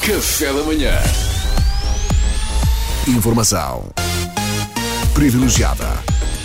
Café da manhã. Informação privilegiada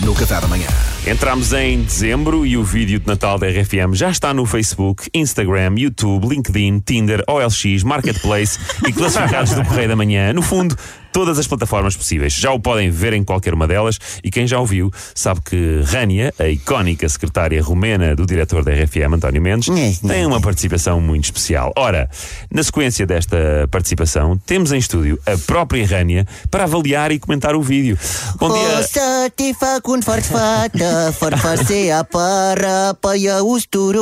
no Café da Manhã. Entramos em dezembro e o vídeo de Natal da RFM já está no Facebook, Instagram, YouTube, LinkedIn, Tinder, OLX, Marketplace e classificados do Correio da Manhã. No fundo, todas as plataformas possíveis. Já o podem ver em qualquer uma delas e quem já o viu sabe que Rania, a icónica secretária romena do diretor da RFM, António Mendes, tem uma participação muito especial. Ora, na sequência desta participação, temos em estúdio a própria Rania para avaliar e comentar o vídeo. Bom dia. Usturo.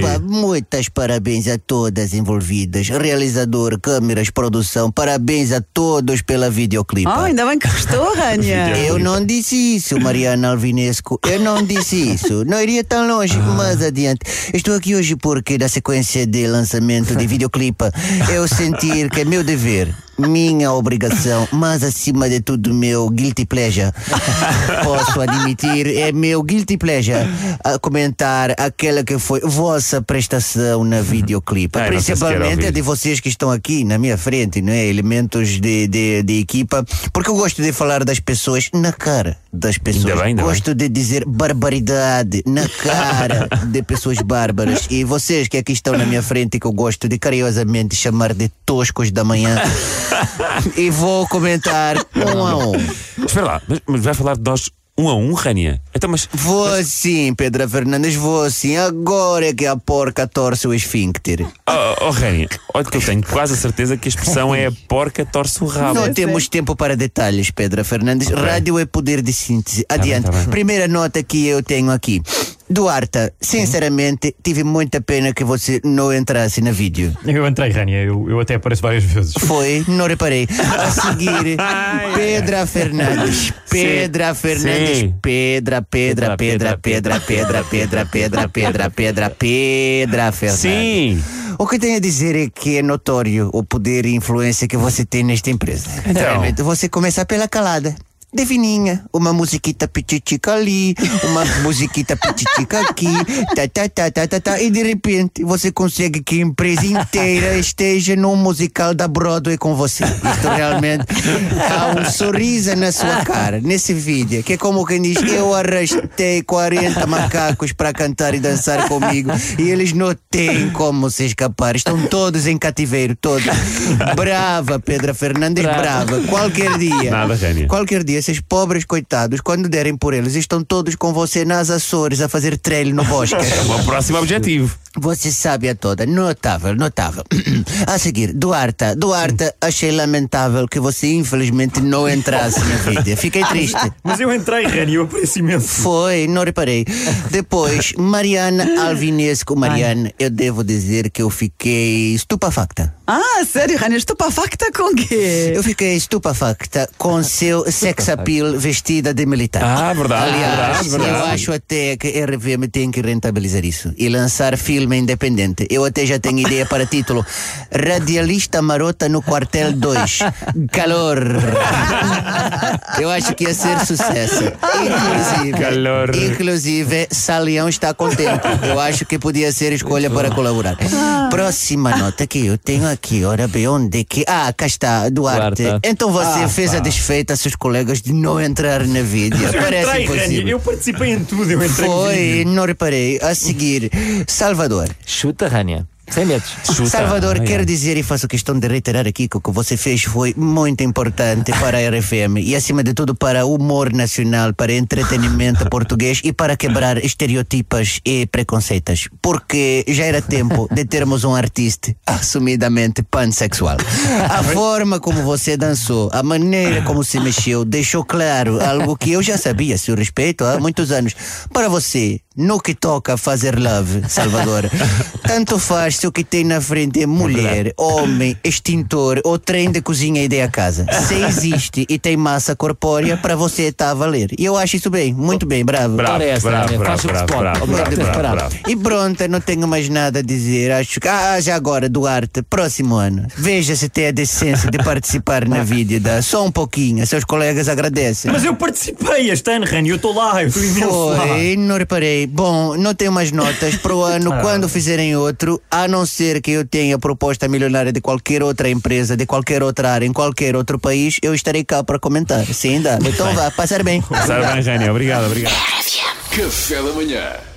bem. Muitas parabéns a todas envolvidas. Realizador, câmeras, produção. Parabéns a todos pela videoclipe. Oh, ainda bem que gostou, Rania. Eu não disse isso, Mariana Alvinesco. Eu não disse isso. Não iria tão longe, mais adiante. Estou aqui hoje porque, na sequência de lançamento de videoclipe, eu sentir que é meu dever, minha obrigação, mas acima de tudo, meu guilty pleasure. Posso admitir, é meu guilty pleasure a comentar aquela que foi vossa prestação na videoclipe. Quero Principalmente a de vocês que estão aqui na minha frente, não é? Elementos de, de, de equipa, porque eu gosto de falar das pessoas na cara das pessoas. Ainda bem, ainda gosto de dizer barbaridade na cara de pessoas bárbaras. E vocês que aqui estão na minha frente, que eu gosto de carinhosamente chamar de toscos da manhã, e vou comentar um a um. Espera lá, mas, mas vai falar de nós um a um, Rania? Então, mas. Vou sim, Pedro Fernandes, vou sim. Agora é que a porca torce o esfíncter. Oh, oh Rania, olha que eu tenho quase a certeza que a expressão é a porca torce o rabo. Não temos tempo para detalhes, Pedro Fernandes. Rádio é poder de síntese. Adiante. tá bem. Primeira nota que eu tenho aqui. Duarte, sinceramente, tive muita pena que você não entrasse na vídeo. Eu entrei, Rania, eu, eu até apareço várias vezes. Foi, não reparei. A seguir, Pedra Fernandes. Pedra Fernandes. Pedra, Pedra, Pedra, Pedra, Pedra, Pedra, Pedra, Pedra, Pedra, Pedra Fernandes. Sim! O que tenho a dizer é que é notório o poder e influência que você tem nesta empresa. Então. Você começa pela calada. De fininha, uma musiquita pititica ali, uma musiquita pititica aqui, tá, tá, tá, tá, tá, tá, e de repente você consegue que a empresa inteira esteja num musical da Broadway com você. Isto realmente há um sorriso na sua cara, nesse vídeo, que é como quem diz: Eu arrastei 40 macacos para cantar e dançar comigo e eles não têm como se escapar. Estão todos em cativeiro, todos. Brava, Pedra Fernandes, brava. Qualquer dia. Nada. Qualquer dia, esses pobres coitados, quando derem por eles, estão todos com você nas Açores a fazer trelho no bosque. É o próximo objetivo. Você sabe a toda. Notável, notável. A seguir, Duarte. Duarte, achei lamentável que você infelizmente não entrasse na vídeo. Fiquei triste. Mas eu entrei, Rania, eu apareço imenso. Foi, não reparei. Depois, Mariana Alvinesco. Mariana, eu devo dizer que eu fiquei estupefacta. Ah, sério, Rania, estupefacta com quê? Eu fiquei estupefacta com seu sex appeal vestida de militar. Ah, verdade, Aliás, verdade, verdade. eu acho até que a RVM tem que rentabilizar isso e lançar filme independente. Eu até já tenho ideia para título: Radialista Marota no Quartel 2. Calor. Eu acho que ia ser sucesso. Inclusive, Calor. inclusive Salião está contente. Eu acho que podia ser escolha para colaborar. Próxima nota que eu tenho aqui, ora bem, onde que. Ah, cá está, Duarte. Duarte. Então você fez a desfeita seus colegas de não entrar na vídeo. Eu Parece entrei, impossível. eu participei em tudo, eu entrei no Foi, vídeo. não reparei. A seguir, Salvador. Chuta, Rania. Sem medos. Chuta. Salvador, quero dizer e faço questão de reiterar aqui que o que você fez foi muito importante para a RFM e, acima de tudo, para o humor nacional, para entretenimento português e para quebrar estereotipas e preconceitos. Porque já era tempo de termos um artista assumidamente pansexual. A forma como você dançou, a maneira como se mexeu, deixou claro algo que eu já sabia a seu respeito há muitos anos. Para você, no que toca a fazer love, Salvador, tanto faz se o que tem na frente é mulher, homem, extintor ou trem de cozinha e de a casa. Se existe e tem massa corpórea, para você está a valer. E eu acho isso bem, muito bem, bravo. Essa, bravo, bravo. E pronto, não tenho mais nada a dizer. Acho que. Ah, já agora, Duarte, próximo ano. Veja se tem a decência de participar na vida. da- Só um pouquinho. Seus colegas agradecem. Mas eu participei este ano, Rania, eu estou lá, eu estou imenso lá. Foi, não reparei. Bom, não tenho mais notas. Para o ano, Ah. quando fizerem outro, a não ser que eu tenha proposta milionária de qualquer outra empresa, de qualquer outra área, em qualquer outro país, eu estarei cá para comentar. Sim, dá. Então vá, passar bem. Passar bem, Rania. Obrigado, obrigado. Café da manhã.